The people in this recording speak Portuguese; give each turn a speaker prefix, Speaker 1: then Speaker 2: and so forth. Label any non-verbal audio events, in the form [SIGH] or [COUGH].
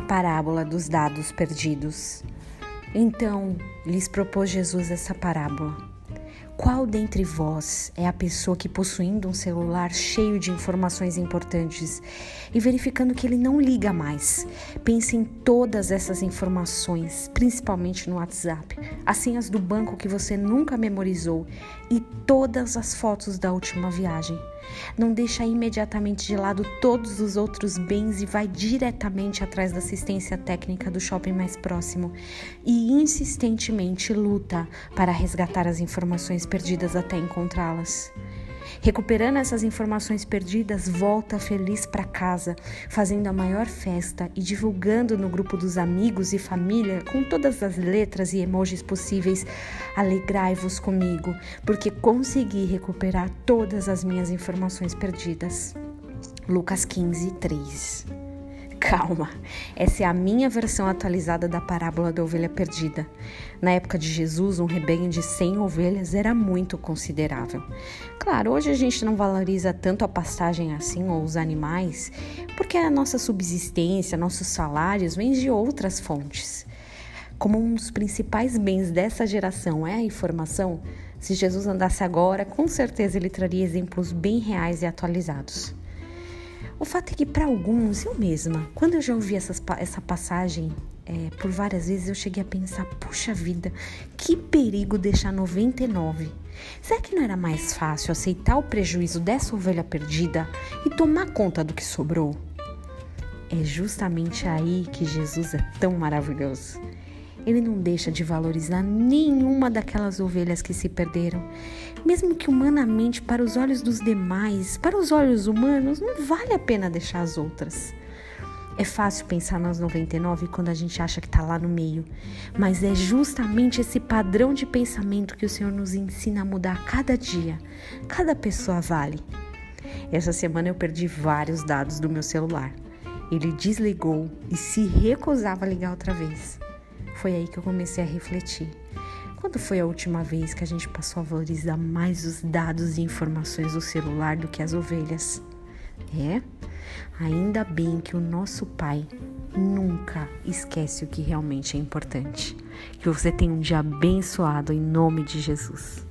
Speaker 1: parábola dos dados perdidos. Então lhes propôs Jesus essa parábola. Qual dentre vós é a pessoa que, possuindo um celular cheio de informações importantes e verificando que ele não liga mais, pensa em todas essas informações, principalmente no WhatsApp, as senhas do banco que você nunca memorizou e todas as fotos da última viagem? Não deixa imediatamente de lado todos os outros bens e vai diretamente atrás da assistência técnica do shopping mais próximo e insistentemente luta para resgatar as informações perdidas até encontrá-las. Recuperando essas informações perdidas, volta feliz para casa, fazendo a maior festa e divulgando no grupo dos amigos e família, com todas as letras e emojis possíveis: Alegrai-vos comigo, porque consegui recuperar todas as minhas informações perdidas. Lucas 15, 3 [LAUGHS] Calma, essa é a minha versão atualizada da parábola da ovelha perdida. Na época de Jesus, um rebanho de 100 ovelhas era muito considerável. Claro, hoje a gente não valoriza tanto a pastagem assim ou os animais, porque a nossa subsistência, nossos salários vêm de outras fontes. Como um dos principais bens dessa geração é a informação, se Jesus andasse agora, com certeza ele traria exemplos bem reais e atualizados. O fato é que, para alguns, eu mesma, quando eu já ouvi essas, essa passagem é, por várias vezes, eu cheguei a pensar: puxa vida, que perigo deixar 99. Será que não era mais fácil aceitar o prejuízo dessa ovelha perdida e tomar conta do que sobrou? É justamente aí que Jesus é tão maravilhoso. Ele não deixa de valorizar nenhuma daquelas ovelhas que se perderam. Mesmo que humanamente, para os olhos dos demais, para os olhos humanos, não vale a pena deixar as outras. É fácil pensar nas 99 quando a gente acha que está lá no meio, mas é justamente esse padrão de pensamento que o Senhor nos ensina a mudar cada dia. Cada pessoa vale. Essa semana eu perdi vários dados do meu celular. Ele desligou e se recusava a ligar outra vez. Foi aí que eu comecei a refletir. Quando foi a última vez que a gente passou a valorizar mais os dados e informações do celular do que as ovelhas? É? Ainda bem que o nosso Pai nunca esquece o que realmente é importante. Que você tenha um dia abençoado em nome de Jesus.